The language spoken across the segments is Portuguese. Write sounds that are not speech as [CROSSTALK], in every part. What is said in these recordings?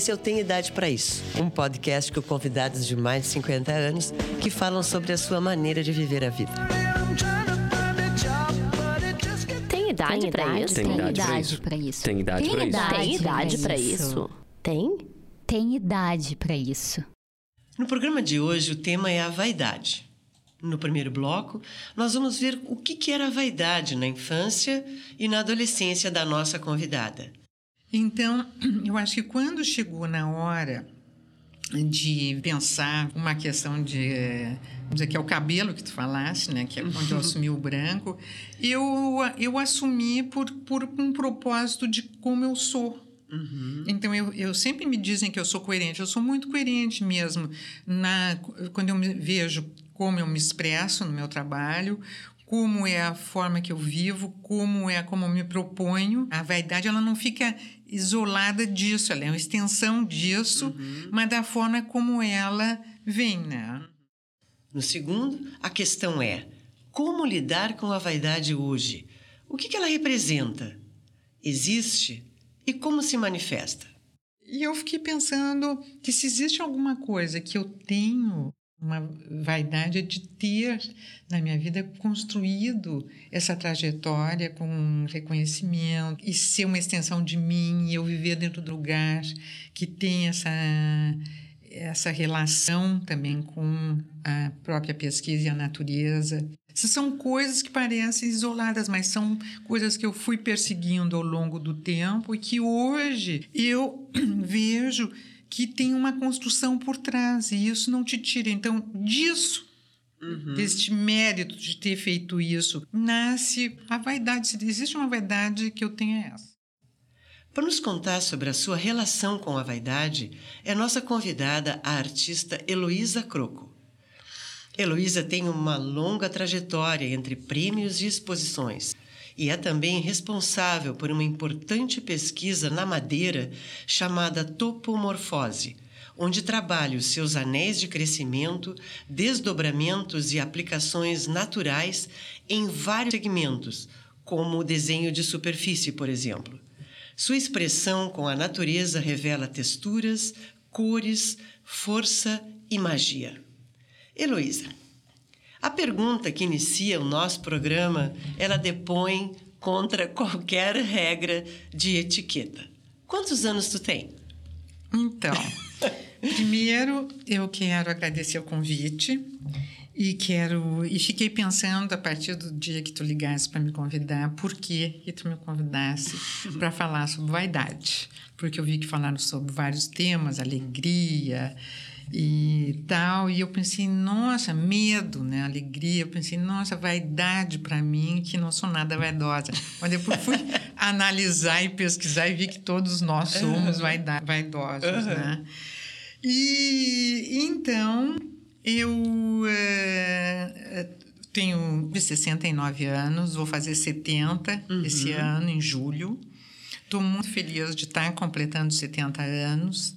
Esse eu Tenho Idade para Isso, um podcast com convidados de mais de 50 anos que falam sobre a sua maneira de viver a vida. Tem idade para isso? Tem idade para isso. Tem idade para isso. Tem idade para isso. Tem? Tem idade para isso. No programa de hoje, o tema é a vaidade. No primeiro bloco, nós vamos ver o que era a vaidade na infância e na adolescência da nossa convidada. Então, [CLEARS THROAT] eu acho que quando chegou na hora de pensar uma questão de vamos dizer que é o cabelo que tu falaste, né, que é quando eu assumi o branco, eu eu assumi por por um propósito de como eu sou. Uhum. Então eu, eu sempre me dizem que eu sou coerente. Eu sou muito coerente mesmo na quando eu me vejo como eu me expresso no meu trabalho, como é a forma que eu vivo, como é como eu me proponho. A vaidade ela não fica isolada disso, ela é uma extensão disso, uhum. mas da forma como ela vem, né? No segundo, a questão é como lidar com a vaidade hoje? O que, que ela representa? Existe? E como se manifesta? E eu fiquei pensando que se existe alguma coisa que eu tenho uma vaidade de ter na minha vida construído essa trajetória com reconhecimento e ser uma extensão de mim e eu viver dentro do lugar que tem essa essa relação também com a própria pesquisa e a natureza. Essas são coisas que parecem isoladas, mas são coisas que eu fui perseguindo ao longo do tempo e que hoje eu [CLEARS THROAT] vejo que tem uma construção por trás e isso não te tira. Então, disso, uhum. deste mérito de ter feito isso, nasce a vaidade. Se existe uma vaidade que eu tenho é essa. Para nos contar sobre a sua relação com a vaidade, é nossa convidada a artista Heloísa Croco. Heloísa tem uma longa trajetória entre prêmios e exposições e é também responsável por uma importante pesquisa na madeira chamada topomorfose, onde trabalha os seus anéis de crescimento, desdobramentos e aplicações naturais em vários segmentos, como o desenho de superfície, por exemplo. Sua expressão com a natureza revela texturas, cores, força e magia. Heloísa, a pergunta que inicia o nosso programa, ela depõe contra qualquer regra de etiqueta. Quantos anos tu tem? Então, primeiro eu quero agradecer o convite e quero e fiquei pensando a partir do dia que tu ligasse para me convidar, por que que tu me convidasse para falar sobre vaidade? Porque eu vi que falaram sobre vários temas, alegria, e tal. E eu pensei, nossa, medo, né? Alegria. Eu pensei, nossa, vaidade para mim, que não sou nada vaidosa. Mas depois fui [LAUGHS] analisar e pesquisar e vi que todos nós somos uhum. vaidosos, uhum. né? E então eu é, tenho 69 anos, vou fazer 70 uhum. esse ano, em julho. Estou muito feliz de estar completando 70 anos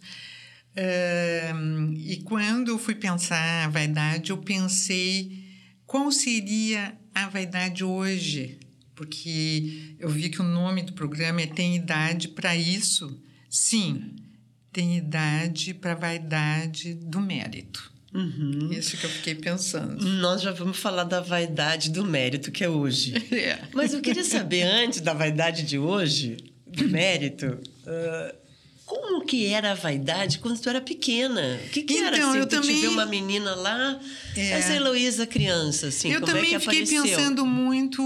e quando eu fui pensar a vaidade, eu pensei qual seria a vaidade hoje, porque eu vi que o nome do programa é Tem Idade para Isso. Sim, tem idade para a vaidade do mérito. Uhum. Isso que eu fiquei pensando. Nós já vamos falar da vaidade do mérito, que é hoje. [LAUGHS] É. Mas eu queria saber, antes da vaidade de hoje, do mérito, uh, como que era a vaidade quando tu era pequena? O que, que então, era assim? Eu tu também... te uma menina lá, é. essa Heloísa criança, assim, eu como também é que fiquei apareceu? pensando muito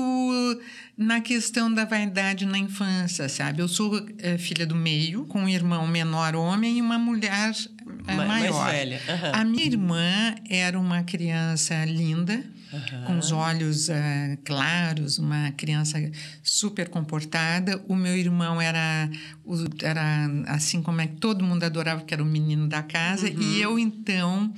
na questão da vaidade na infância, sabe? Eu sou é, filha do meio, com um irmão menor homem e uma mulher é, maior. Mais velha. Uhum. A minha irmã era uma criança linda, Uhum. com os olhos uh, claros, uma criança super comportada. O meu irmão era, era assim como é que todo mundo adorava, que era o menino da casa. Uhum. E eu, então,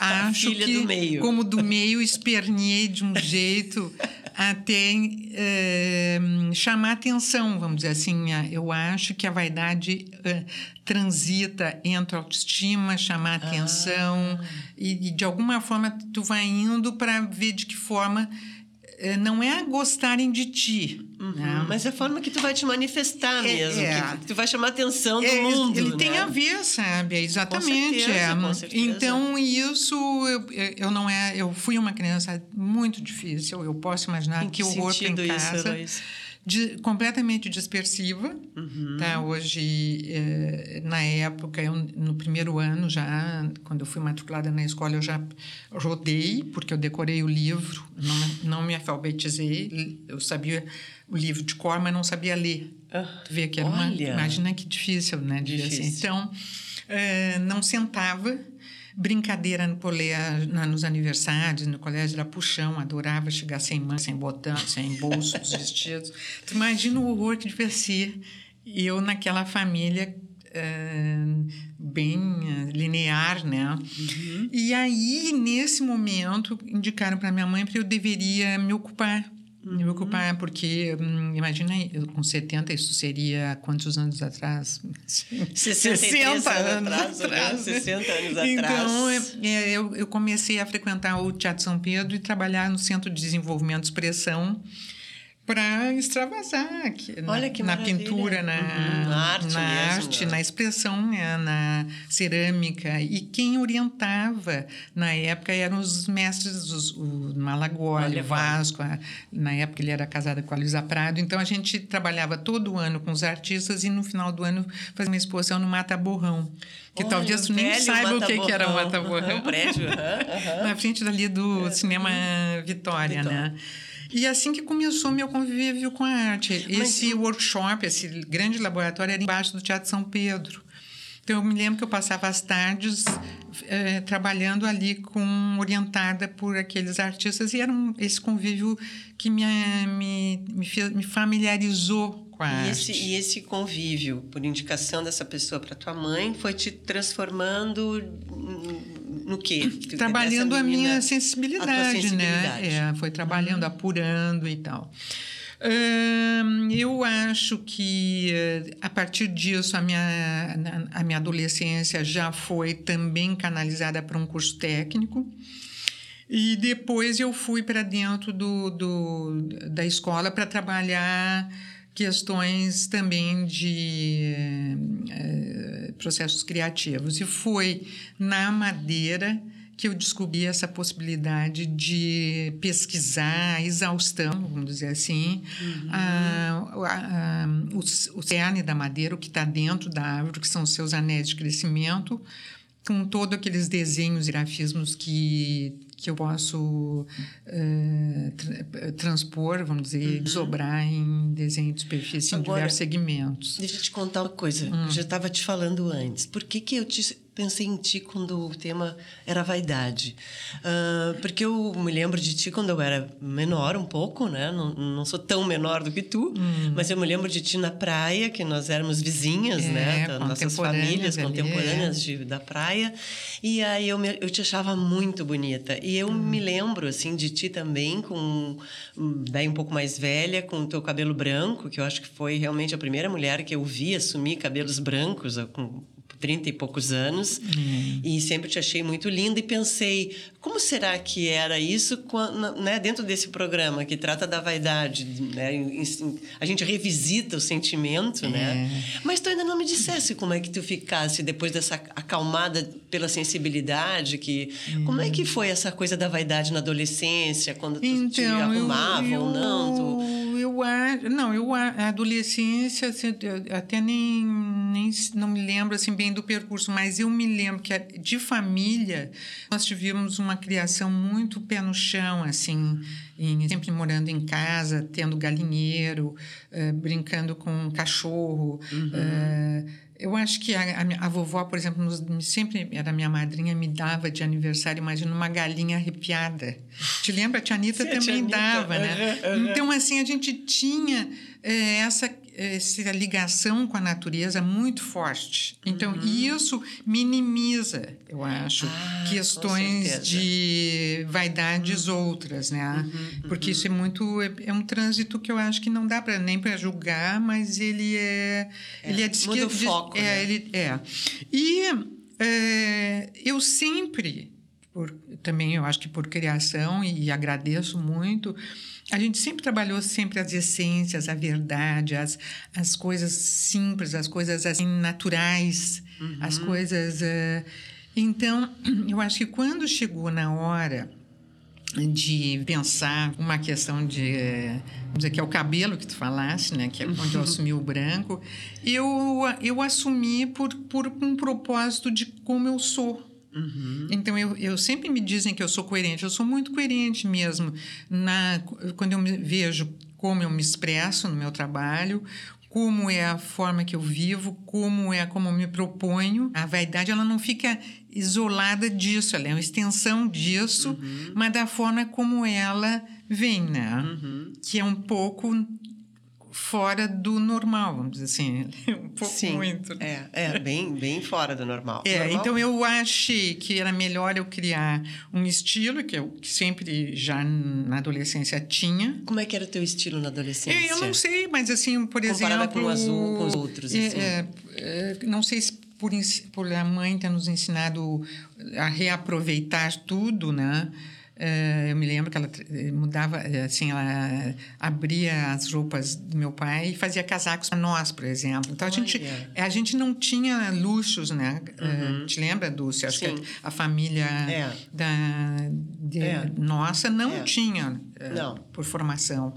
A acho que, do meio. como do meio, esperneei de um jeito [LAUGHS] até é, chamar atenção, vamos dizer assim. Eu acho que a vaidade é, transita entre a autoestima, chamar ah. atenção, ah. e, e, de alguma forma tu vai indo para ver de que forma eh, não é gostarem de ti. Né? Mas é a forma que tu vai te manifestar É, mesmo, é. que tu vai chamar a atenção do É, mundo. ele né? tem a ver, sabe? Exatamente. certeza, é. com certeza. Então, isso eu, eu não é. Eu fui uma criança muito difícil. Eu posso imaginar Em que que horror sentido em isso, casa. Heloísa? De- completamente dispersiva. Uhum. Tá? Hoje, eh, na época, eu, no primeiro ano já, quando eu fui matriculada na escola, eu já rodei, porque eu decorei o livro, não, não me alfabetizei, eu sabia o livro de cor, mas não sabia ler. Ah, Tu vê que era uma, olha. imagina que difícil, né? ser. Difícil. Então, eh, não sentava. Brincadeira no colégio, nos aniversários, no colégio era puxão, adorava chegar sem mãe, sem botão, sem bolso dos vestidos. Tu imagina o horror que devia ser eu naquela família eh, bem eh, linear, né? E aí, nesse momento, indicaram para minha mãe que eu deveria me ocupar. Me ocupar, porque, hum, imagina, eu com 70, isso seria quantos anos atrás? 63 anos atrás, né? 60 anos atrás. Então, é, é, eu, eu comecei a frequentar o Teatro São Pedro e trabalhar no Centro de Desenvolvimento de Expressão para extravasar aqui, na- Olha que na, pintura, na, Uhum, na arte na, mesmo, arte, né? na expressão, né, na cerâmica. E quem orientava na época eram os mestres, os, o Malagoli, Olha, o Vasco. a- na época ele era casado com a Luísa Prado. Então a gente trabalhava todo ano com os artistas e no final do ano fazia uma exposição no Mata Borrão. Que Olha, talvez tu nem saiba o que, que era o Mata Borrão. [LAUGHS] Prédio, aham. [LAUGHS] Na frente dali do Cinema Vitória, né? E assim que começou meu convívio com a arte. Esse workshop, esse grande laboratório era embaixo do Teatro São Pedro. Então, eu me lembro que eu passava as tardes eh, trabalhando ali com orientada por aqueles artistas e era um, esse convívio que me, me, me, fez- me familiarizou com a E arte. esse, e esse convívio, por indicação dessa pessoa para tua mãe, foi te transformando no quê? trabalhando a minha a sensibilidade, tua sensibilidade. né? É, foi trabalhando, apurando e tal. Ahn, eu acho que eh, a partir disso a minha, a minha adolescência já foi também canalizada para um curso técnico. E depois eu fui para dentro do, do, da escola para trabalhar questões também de eh, processos criativos. E foi na Madeira que eu descobri essa possibilidade de pesquisar a exaustão, vamos dizer assim, a- a- a- o, o cerne da madeira, o que está dentro da árvore, que são os seus anéis de crescimento, com todos aqueles desenhos e grafismos que, que eu posso eh, tra- transpor, vamos dizer, desdobrar em desenho de superfície em Agora- diversos segmentos. Deixa eu te contar uma coisa. Hum. Eu já estava te falando antes. Por que, que eu te pensei em ti quando o tema era vaidade? Ah, porque eu me lembro de ti quando eu era menor um pouco, né? Não, não sou tão menor do que tu, Hum. mas eu me lembro de ti na praia, que nós éramos vizinhas, É, né? Nossas famílias ali, contemporâneas é. de, da praia. E aí eu, me- eu te achava muito bonita. E eu me lembro, assim, de ti também, com hum, daí um pouco mais velha, com o teu cabelo branco, que eu acho que foi realmente a primeira mulher que eu vi assumir cabelos brancos, com 30 e poucos anos. E sempre te achei muito linda e pensei, como será que era isso quando, né, dentro desse programa que trata da vaidade? Né? A gente revisita o sentimento, né? Mas tu ainda não me dissesse como é que tu ficasse depois dessa acalmada pela sensibilidade, que como é que foi essa coisa da vaidade na adolescência, quando tu te arrumava eu, ou não? Tu... Eu acho, não, eu a adolescência assim, eu até nem, nem não me lembro assim bem do percurso, mas eu me lembro que de família nós tivemos uma criação muito pé no chão, assim, em- sempre morando em casa, tendo galinheiro, eh, brincando com cachorro. eh, eu acho que a, a a vovó, por exemplo, nos- sempre era minha madrinha, me dava de aniversário, imagina, uma galinha arrepiada. Te lembra? A tia Anitta Sim, a tia também Anitta. dava, né? Então, assim, a gente tinha eh, essa, essa ligação com a natureza muito forte. Então, isso minimiza, eu acho, Uhum. Ah, questões de vaidades outras, né? Uhum, Porque isso é muito... É, é um trânsito que eu acho que não dá para nem para julgar, mas ele é... ele é de muda o foco, é, né? ele é. E eh, eu sempre por, também eu acho que por criação e agradeço muito. A gente sempre trabalhou sempre as essências, a verdade, as, as coisas simples, as coisas assim naturais, uhum. as coisas. Uh, então, [CLEARS THROAT] eu acho que quando chegou na hora de pensar uma questão de vamos dizer que é o cabelo que tu falaste né que é onde eu assumi o branco eu eu assumi por por um propósito de como eu sou Uhum. Então, eu, eu sempre me dizem que eu sou coerente. Eu sou muito coerente mesmo na, quando eu me vejo como eu me expresso no meu trabalho, como é a forma que eu vivo, como é como eu me proponho. A vaidade ela não fica isolada disso, ela é uma extensão disso, uhum. mas da forma como ela vem, né? Uhum. Que é um pouco fora do normal, vamos dizer assim, [LAUGHS] um pouco Sim, muito. É, é bem, bem fora do normal. É, normal? então eu achei que era melhor eu criar um estilo que eu que sempre já na adolescência tinha. Como é que era o teu estilo na adolescência? É, eu não sei, mas assim, por Comparada exemplo, com o azul, com os outros, é, assim. É, é, não sei se por, por a mãe ter nos ensinado a reaproveitar tudo, né? Uh, eu me lembro que ela eh, mudava, eh, assim, ela abria as roupas do meu pai e fazia casacos para nós, por exemplo. Então, a gente, a gente não tinha luxos, né? Uhum. Uh, te lembra, Dulce? Acho Sim. que a família é. da, é. nossa não é. tinha, não. por formação.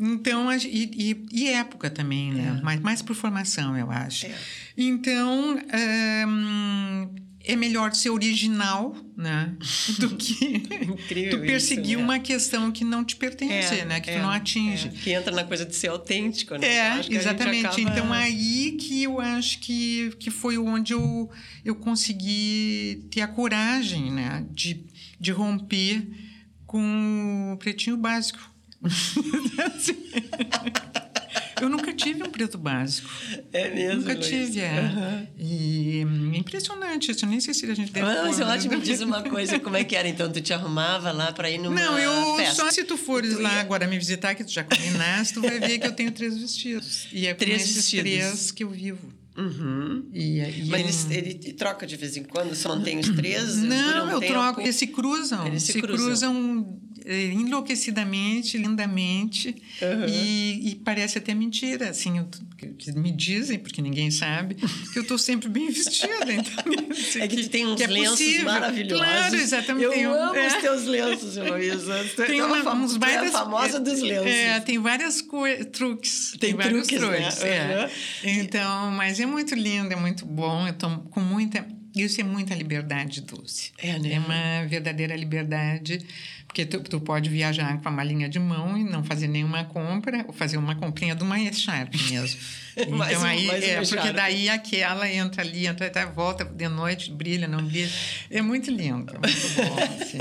Então, e, e, e, época também, né? É. Mas mais por formação, eu acho. É. Então, um, é melhor ser original, né? [LAUGHS] Do que tu perseguir isso, né? uma questão que não te pertence, é, né? Que é, tu não atinge. É. Que entra na coisa de ser autêntico, né? É, exatamente. Acaba... Então, aí que eu acho que, que foi onde eu, eu consegui ter a coragem, né? De, de romper com o pretinho básico. [LAUGHS] Eu nunca tive um preto básico. É mesmo? Nunca tive, é. Uhum. E impressionante isso. Eu nem sei se a gente deve... Ah, mas eu acho, me diz uma coisa. Como é que era? Então, tu te arrumava lá para ir numa Não, eu... Festa. Só se tu fores tu lá ia... agora me visitar, que tu já combinaste, tu vai ver que eu tenho três vestidos. E é três com vestidos. três que eu vivo. Uhum. E, e Mas ele, ele, troca de vez em quando? Só mantém os três? Não, eu tempo. troco. Eles se cruzam. Eles se, se cruzam. cruzam enlouquecidamente, lindamente, uhum. e, e, parece até mentira, assim, eu, que me dizem, porque ninguém sabe, que eu estou sempre bem vestida. [LAUGHS] Então, é que, que tem uns que é lenços possível. maravilhosos. Claro, exatamente. Eu tenho, amo é. os teus lenços, Heloísa. [LAUGHS] Tem uma, uma uns várias, é a famosa dos lenços. É, tem várias truques. Tem, tem vários truques, truques né? é. uhum. Então, mas é muito lindo, é muito bom, eu estou com muita... Isso é muita liberdade, Dulce. É, né? É uma verdadeira liberdade porque tu, tu pode viajar com a malinha de mão e não fazer nenhuma compra, ou fazer uma comprinha de uma Echarp mesmo. [LAUGHS] Então mais aí, um, é, porque daí aquela entra ali, entra até volta de noite, brilha, não brilha. É muito lindo, muito bom. [LAUGHS] Assim.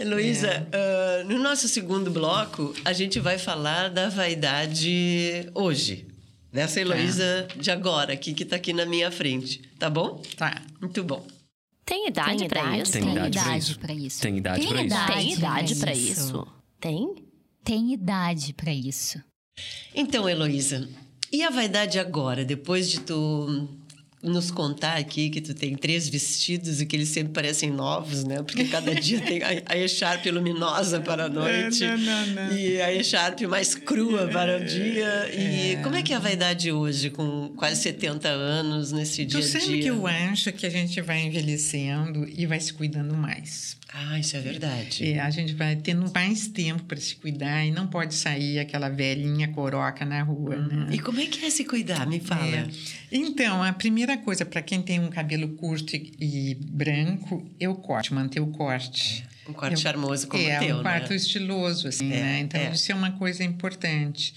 Heloísa, é. uh, no nosso segundo bloco, a gente vai falar da vaidade hoje. Dessa Heloísa é. de agora, aqui, que está aqui na minha frente. Tá bom? Tá. Muito bom. Tem idade, para isso? Tem idade para isso. Tem idade para isso. Tem idade para isso. Tem? Tem idade para isso. Então, Heloísa, e a vaidade agora, depois de tu nos contar aqui que tu tem três vestidos e que eles sempre parecem novos, né? Porque cada [LAUGHS] dia tem a echarpe luminosa para a noite não, não, não. e a echarpe mais crua para o dia. E é. como é que é a vaidade hoje, com quase 70 anos, nesse dia a dia? sempre que eu acho que a gente vai envelhecendo e vai se cuidando mais. Ah, isso é verdade. É, a gente vai tendo mais tempo para se cuidar e não pode sair aquela velhinha coroca na rua. Uhum. Né? E como é que é se cuidar? Me fala. É. Então, a primeira coisa, para quem tem um cabelo curto e, e, branco, é o corte, manter o corte. É, um corte eu, charmoso como é, o teu, um corte né? estiloso, assim, é, né? Então, é. isso é uma coisa importante.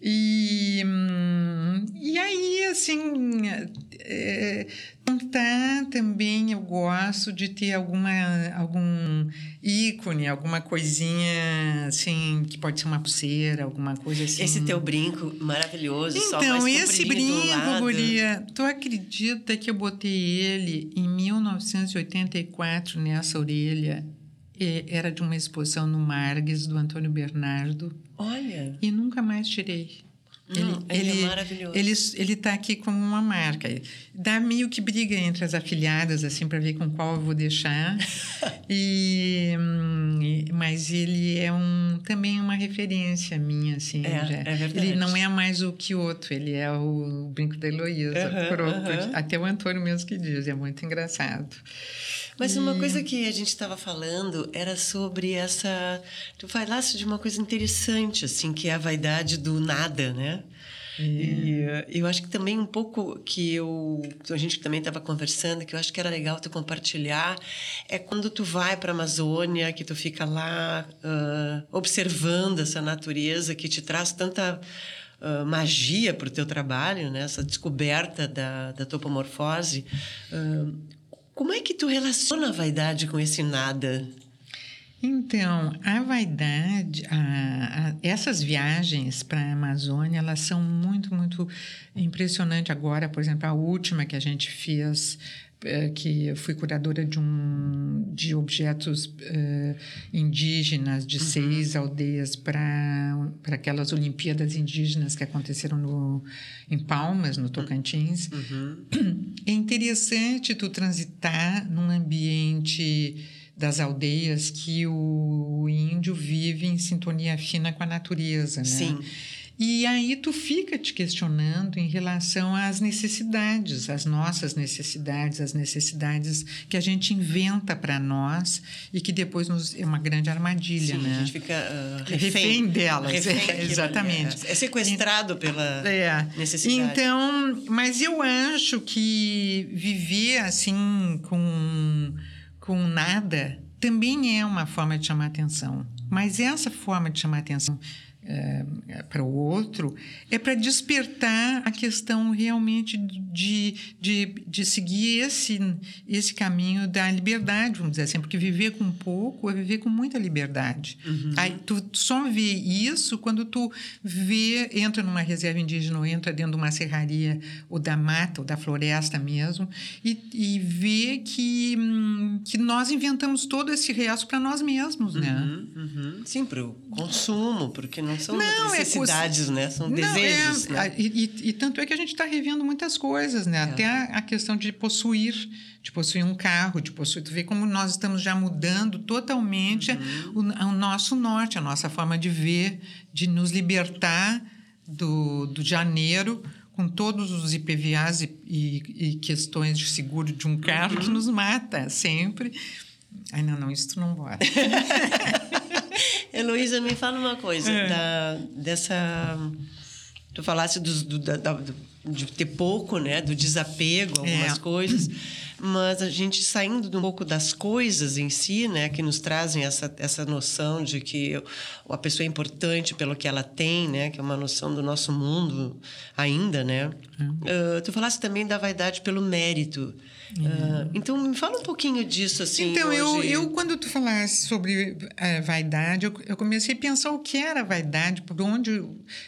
E, hum, e aí, assim, é, também eu gosto de ter alguma, algum ícone, alguma coisinha, assim, que pode ser uma pulseira, alguma coisa assim. Esse teu brinco maravilhoso, Então, esse brinco, Guria, tu acredita que eu botei ele em 1984 nessa orelha? Era de uma exposição no Margues, do Antônio Bernardo. Olha. E nunca mais tirei. Hum, ele, ele, é maravilhoso. Ele ele está aqui como uma marca. Dá meio que briga entre as afiliadas assim para ver com qual eu vou deixar. [LAUGHS] e mas ele é um também uma referência minha assim. É, já. é verdade. Ele não é mais o que outro. Ele é o brinco da Heloísa. Uhum, uhum. Até o Antônio mesmo que diz. É muito engraçado. Mas uma coisa que a gente estava falando era sobre essa. Tu falaste de uma coisa interessante, assim, que é a vaidade do nada, né? E eu acho que também um pouco que eu a gente também estava conversando que eu acho que era legal tu compartilhar é quando tu vai para a Amazônia que tu fica lá uh, observando essa natureza que te traz tanta uh, magia para o teu trabalho né essa descoberta da, da topomorfose uh, como é que tu relaciona a vaidade com esse nada? Então, a vaidade, a, a, essas viagens para a Amazônia, elas são muito, muito impressionantes. Agora, por exemplo, a última que a gente fez que eu fui curadora de um de objetos uh, indígenas de uhum. seis aldeias para para aquelas Olimpíadas indígenas que aconteceram no em Palmas no Tocantins uhum. é interessante tu transitar num ambiente das aldeias que o índio vive em sintonia fina com a natureza, né? Sim. E aí tu fica te questionando em relação às necessidades, as nossas necessidades, as necessidades que a gente inventa para nós e que depois nos, é uma grande armadilha, Sim, né? A gente fica uh, refém, refém delas. Refém é, exatamente. É, é sequestrado pela é. necessidade. Então, mas eu acho que viver assim com, com nada também é uma forma de chamar atenção. Mas essa forma de chamar atenção para o outro, é para despertar a questão realmente de, de, de seguir esse, esse caminho da liberdade, vamos dizer assim, porque viver com pouco é viver com muita liberdade. Uhum. Aí, tu só vê isso quando tu vê, entra numa reserva indígena ou entra dentro de uma serraria ou da mata ou da floresta mesmo e, e vê que, que nós inventamos todo esse resto para nós mesmos, né? Uhum, uhum. Sim, para o consumo, porque não são não, é necessidades, é, né? São não, desejos. É, né? e, e, tanto é que a gente está revendo muitas coisas, né? É. Até a, a, questão de possuir, de possuir um carro, de possuir. Tu vê como nós estamos já mudando totalmente uhum. o, o, nosso norte, a nossa forma de ver, de nos libertar do, do janeiro com todos os IPVAs e, e, e, questões de seguro de um carro uhum. que nos mata sempre. Ai, não, não, isso tu não bota. [LAUGHS] Heloísa, me fala uma coisa. É. Da, dessa. Tu falasse do, do, da, do, de ter pouco, né? Do desapego, algumas é. coisas. Mas a gente saindo um pouco das coisas em si, né? Que nos trazem essa, essa noção de que a pessoa é importante pelo que ela tem, né? Que é uma noção do nosso mundo ainda, né? Uh, tu falaste também da vaidade pelo mérito. Uh, então, me fala um pouquinho disso, assim. Então, hoje... eu, eu, quando tu falaste sobre uh, vaidade, eu, eu, comecei a pensar o que era vaidade, por onde.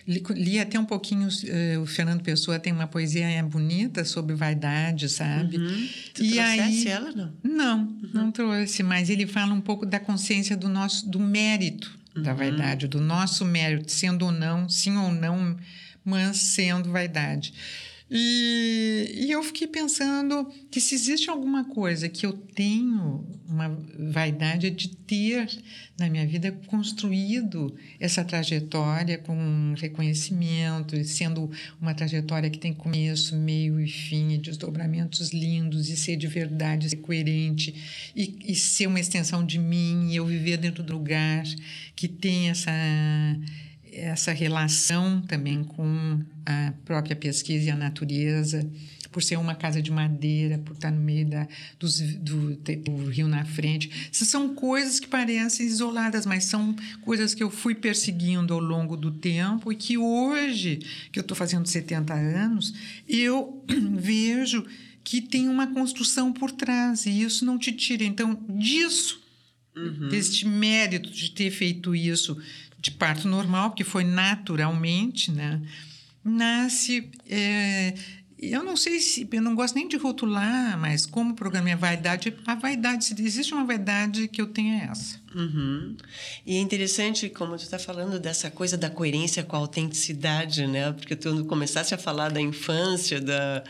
Li, li até um pouquinho, uh, o Fernando Pessoa tem uma poesia bonita sobre vaidade, sabe? Uhum. Tu e aí, ela, não? Não, uhum. não trouxe, mas ele fala um pouco da consciência do nosso, do mérito uhum. da vaidade, do nosso mérito, sendo ou não, sim ou não, mas sendo vaidade. E, e, eu fiquei pensando que se existe alguma coisa que eu tenho uma vaidade é de ter na minha vida construído essa trajetória com reconhecimento, sendo uma trajetória que tem começo, meio e fim, e desdobramentos lindos, e ser de verdade, ser coerente, e, e ser uma extensão de mim, e eu viver dentro do lugar que tem essa essa relação também com a própria pesquisa e a natureza, por ser uma casa de madeira, por estar no meio da, dos, do, do, rio na frente. Essas são coisas que parecem isoladas, mas são coisas que eu fui perseguindo ao longo do tempo e que hoje, que eu estou fazendo 70 anos, eu [CLEARS THROAT] vejo que tem uma construção por trás e isso não te tira. Então, disso, uhum. deste mérito de ter feito isso, de parto normal, que foi naturalmente, né? Nasce é, eu não sei se. Eu não gosto nem de rotular, mas como programa é vaidade, a vaidade, se existe uma vaidade que eu tenho é essa. Uhum. E é interessante como tu está falando dessa coisa da coerência com a autenticidade, né? Porque tu começasse a falar da infância, da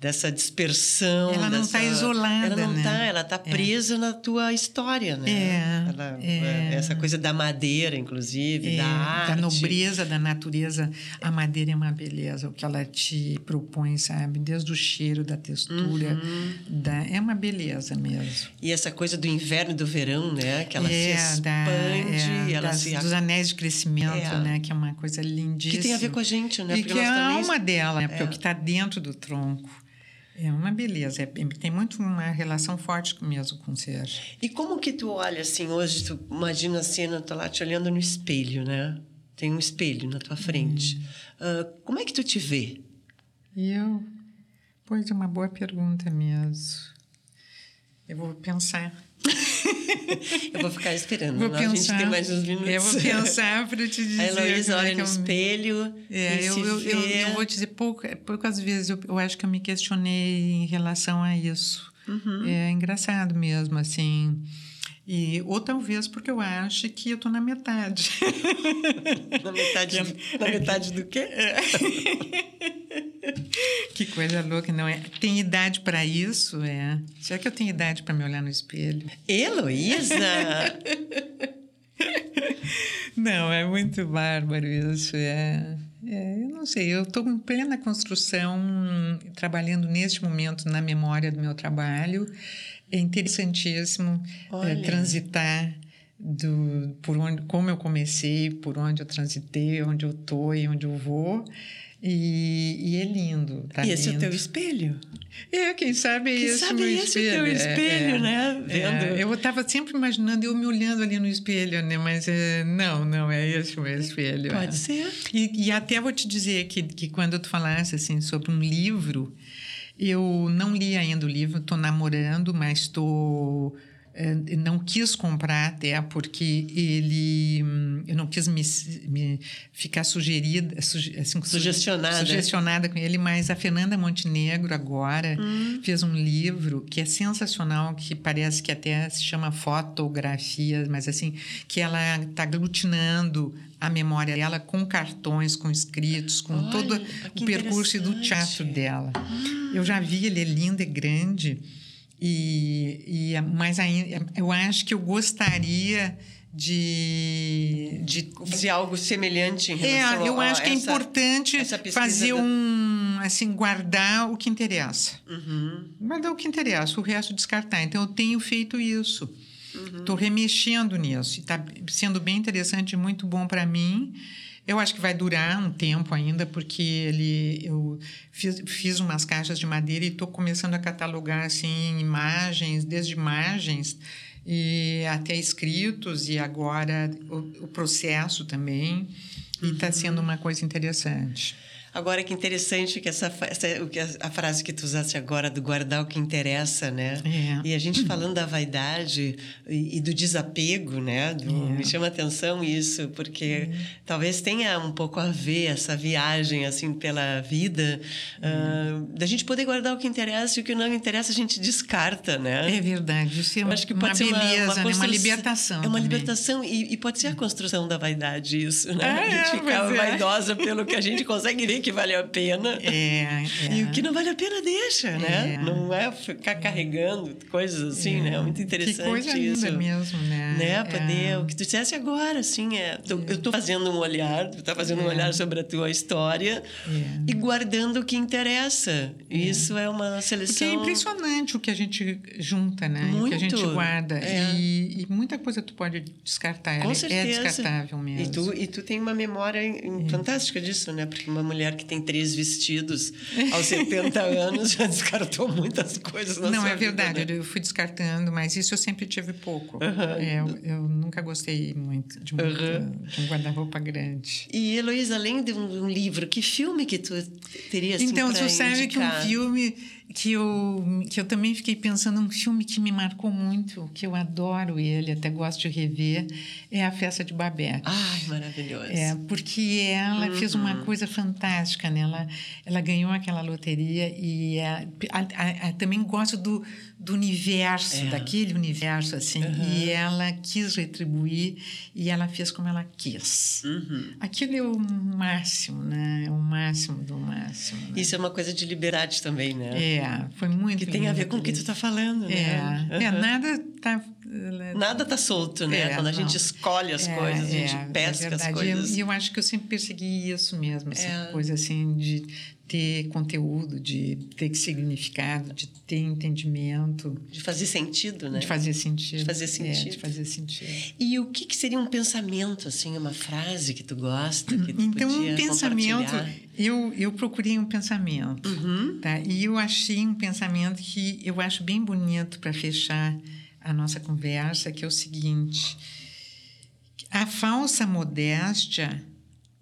dessa dispersão. Ela não está isolada. Ela não está, né? ela está presa é. na tua história, né? É, ela, é. Essa coisa da madeira, inclusive, é, da arte. Da nobreza da natureza. A madeira é uma beleza, o que ela te propõe, sabe? Desde o cheiro, da textura. Uhum. Da, é uma beleza mesmo. E essa coisa do inverno e do verão, né? Que ela é, se expande. Da, é, ela das, se... Dos anéis de crescimento, é. né? Que é uma coisa lindíssima. Que tem a ver com a gente, né? E Porque que é a alma dela, né? Porque é o que está dentro do tronco. É uma beleza, é, tem muito uma relação forte mesmo com o ser. E como que tu olha assim hoje, tu imagina a cena, tu lá te olhando no espelho, né? Tem um espelho na tua frente. Hum. Uh, como é que tu te vê? Eu? Pois é uma boa pergunta mesmo. Eu vou pensar. Eu vou ficar esperando. Vou pensar, a gente tem mais uns minutos. Eu vou pensar para te [LAUGHS] dizer. A Heloísa olha é no eu... espelho. É, eu, eu, eu, eu, vou dizer, pouco, poucas vezes eu, eu acho que eu me questionei em relação a isso. Uhum. É engraçado mesmo, assim. E, ou talvez porque eu acho que eu estou na metade. [LAUGHS] na metade, [LAUGHS] na metade do quê? [LAUGHS] que coisa louca, não é? Tem idade para isso, é? Será que eu tenho idade para me olhar no espelho? Heloísa! [LAUGHS] não, é muito bárbaro isso, é... É, eu não sei, eu estou em plena construção, trabalhando neste momento na memória do meu trabalho. É interessantíssimo é, transitar do, por onde, como eu comecei, por onde eu transitei, onde eu estou e onde eu vou. E, e é lindo. Tá e esse lindo. é o teu espelho? É, quem sabe é quem esse sabe meu esse espelho. teu espelho, é, né? Vendo. É, eu estava sempre imaginando eu me olhando ali no espelho, né? Mas é, não, não, é esse o meu espelho. Pode é. ser. E, e, até vou te dizer que, que quando tu falasse assim, sobre um livro, eu não li ainda o livro, estou namorando, mas estou eh, não quis comprar até porque ele hum, eu não quis me, me ficar sugerida assim, sugestionada sugestionada com ele mas a Fernanda Montenegro agora hum. fez um livro que é sensacional que parece que até se chama fotografia mas assim que ela está aglutinando a memória dela com cartões com escritos com Olha, todo o percurso do teatro dela hum. eu já vi ele é lindo é grande e, e mas ainda eu acho que eu gostaria de, de fazer algo semelhante em relação é, eu acho que é importante fazer da... um assim guardar o que interessa. Uhum. guardar o que interessa o resto descartar. Então eu tenho feito isso. Estou uhum. remexendo nisso. Está sendo bem interessante muito bom para mim eu acho que vai durar um tempo ainda, porque ele, eu fiz, fiz umas caixas de madeira e estou começando a catalogar assim, imagens, desde imagens e até escritos, e agora o, o processo também. E está uhum. sendo uma coisa interessante. Agora que interessante que essa, essa a frase que tu usaste agora do guardar o que interessa, né? É. E a gente falando da vaidade e, e do desapego, né? Do, é. Me chama atenção isso, porque é. talvez tenha um pouco a ver essa viagem assim pela vida, uh, da gente poder guardar o que interessa e o que não interessa a gente descarta, né? É verdade. Isso é uma, acho que pode uma ser beleza, uma, uma, né? uma libertação. É uma também. libertação e, e, pode ser a construção da vaidade isso, né? a gente é, ficar é. vaidosa pelo que a gente consegue ver que vale a pena. É, é. E o que não vale a pena, deixa, né? É. Não é ficar carregando coisas assim, né? Muito interessante que coisa isso. Linda mesmo, né? né? Poder, o que tu dissesse agora, assim, é, tô, eu estou fazendo um olhar, tu tá fazendo um olhar sobre a tua história e guardando o que interessa. Isso é uma seleção. Porque é impressionante o que a gente junta, né? Muito. O que a gente guarda. E, e, muita coisa tu pode descartar. Com é certeza. É descartável mesmo. E tu, e tu tem uma memória fantástica disso, né? Porque uma mulher que tem três vestidos aos 70 [LAUGHS] anos já descartou muitas coisas na Não, é verdade, né? eu fui descartando, mas isso eu sempre tive pouco. É, eu, eu, nunca gostei muito de, muito, de um guarda-roupa grande. E, Heloísa, além de um, um, livro, que filme que tu teria assim, Então, tu sabe indicar? que um filme que eu, que eu também fiquei pensando um filme que me marcou muito, que eu adoro ele, até gosto de rever, é A Festa de Babette. Ai, maravilhoso. É, porque ela uhum. fez uma coisa fantástica, né? Ela, ela ganhou aquela loteria e a, a, a, também gosto do, do universo, é. daquele universo, assim. Uhum. E ela quis retribuir e ela fez como ela quis. Uhum. Aquilo é o máximo, né? É o máximo do máximo. Né? Isso é uma coisa de liberdade também, né? É, foi muito Que tem a ver com o que tu está falando, né? É, é nada tá... Nada tá solto, né? É, Quando a não. gente escolhe as é, coisas, a gente é, pesca as coisas. E eu, eu acho que eu sempre persegui isso mesmo, essa é. coisa assim de ter conteúdo, de ter significado, de ter entendimento. De fazer sentido, né? De fazer sentido. De fazer sentido. É, de fazer sentido. E o que, que, seria um pensamento, assim, uma frase que tu gosta, que tu Então, um pensamento, eu, eu procurei um pensamento, uhum. tá? E eu achei um pensamento que eu acho bem bonito para fechar a nossa conversa, que é o seguinte: a falsa modéstia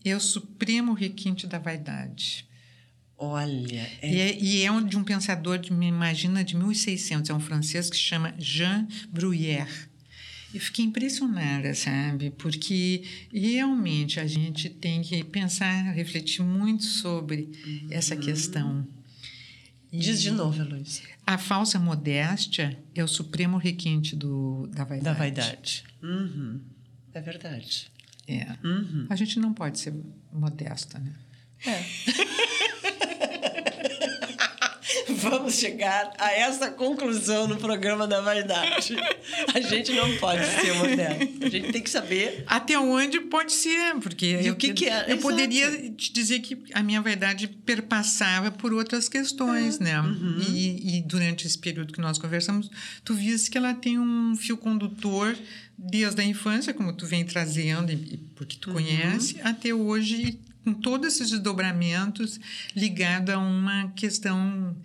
é o supremo requinte da vaidade. Olha. É... E, é, e é de um pensador, de, me imagina, de 1600, é um francês que se chama Jean Bruyère. Eu fiquei impressionada, sabe? Porque realmente a gente tem que pensar, refletir muito sobre uhum. essa questão. Diz de novo, Luiz. A falsa modéstia é o supremo requinte do, da vaidade. Da vaidade. Uhum. É verdade. É. Uhum. A gente não pode ser modesta, né? É. [LAUGHS] vamos chegar a essa conclusão no programa da vaidade. A gente não pode ser moderno. A gente tem que saber. Até onde pode ser, porque. E eu, o que, que é? Eu Exato. poderia te dizer que a minha vaidade perpassava por outras questões, né? Uhum. E, e, durante esse período que nós conversamos, tu viste que ela tem um fio condutor desde a infância, como tu vem trazendo, e porque tu uhum. conhece, até hoje, com todos esses desdobramentos ligado a uma questão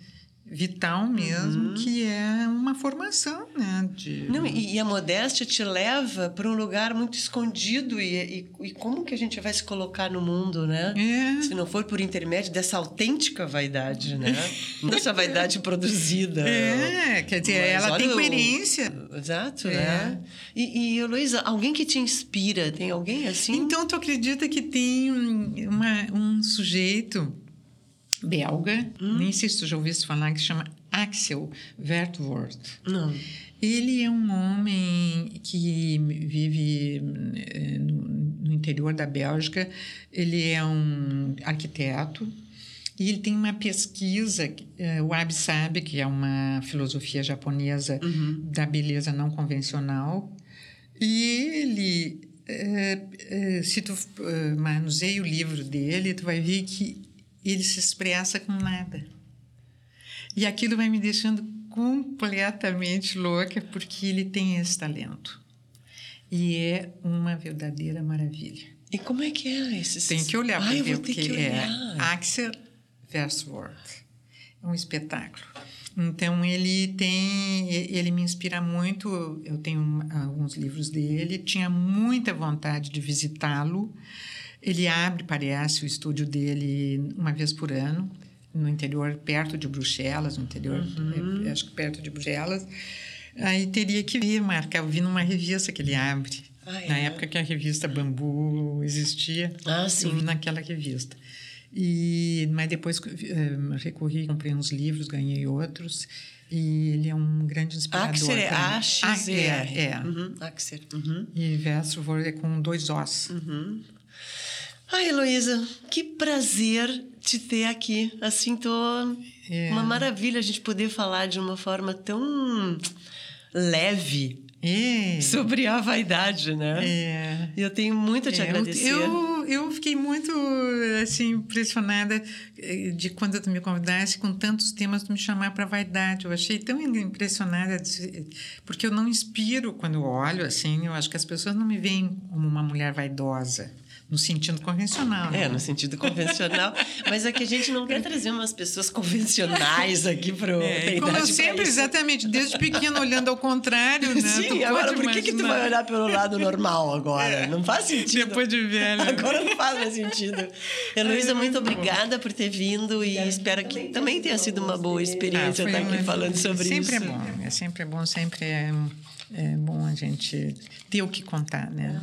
vital mesmo, uhum. que é uma formação, né? De... Não, e, e a modéstia te leva para um lugar muito escondido e, e, e, como que a gente vai se colocar no mundo, né? É. Se não for por intermédio dessa autêntica vaidade, né? [LAUGHS] dessa vaidade produzida. É, quer dizer, Mas ela tem coerência. O... Exato, é. né? E, e Heloísa, alguém que te inspira, tem alguém assim? Então, tu acredita que tem uma, um sujeito belga, hum. nem sei se tu já ouviste falar, que se chama Axel Vertwoord. Não. Ele é um homem que vive eh, no interior da Bélgica. Ele é um arquiteto e ele tem uma pesquisa, eh, o Abe que é uma filosofia japonesa uhum. da beleza não convencional. E ele, é, se tu manuseia o livro dele, tu vai ver que ele se expressa com nada. E aquilo vai me deixando completamente louca, porque ele tem esse talento. E é uma verdadeira maravilha. E como é que é esse? Tem que olhar para ver, porque é Axel Versworth. É um espetáculo. Então ele tem, ele me inspira muito. Eu tenho alguns livros dele. Tinha muita vontade de visitá-lo ele abre, parece, o estúdio dele uma vez por ano, no interior, perto de Bruxelas, no interior, uhum. É, acho que perto de Bruxelas. Aí teria que vir, marcar, eu vi numa revista que ele abre. Ah, é? Na época que a revista Bambu existia, ah, sim. eu vi naquela revista. E, mas depois uh, recorri, comprei uns livros, ganhei outros. E ele é um grande inspirador. Axer é A-X-E-R. É, é. Uhum. Axer. Uhum. E verso é com dois Os. Uhum. Ai, Heloísa, que prazer te ter aqui. Assim, tô. É. Uma maravilha a gente poder falar de uma forma tão leve é. sobre a vaidade, né? É. E eu tenho muito a te agradecer. Eu, eu fiquei muito assim impressionada eh, de quando tu me convidaste com tantos temas tu me chamar para vaidade. Eu achei tão impressionada porque eu não inspiro quando eu olho assim. Eu acho que as pessoas não me veem como uma mulher vaidosa no sentido convencional. É, né? no sentido convencional. [LAUGHS] Mas é que a gente não quer trazer umas pessoas convencionais aqui para o. É, como eu sempre, exatamente, desde pequeno olhando ao contrário, né? Sim, Tu agora por que, que tu vai olhar pelo lado [LAUGHS] normal agora? Não faz sentido. Depois de velho. Agora não faz mais sentido. [LAUGHS] Heloísa, muito obrigada por ter vindo e espero que também tenha sido uma boa experiência Ah, estar aqui uma- falando sobre sempre isso. é bom, é sempre bom, sempre é, é bom a gente ter o que contar, né?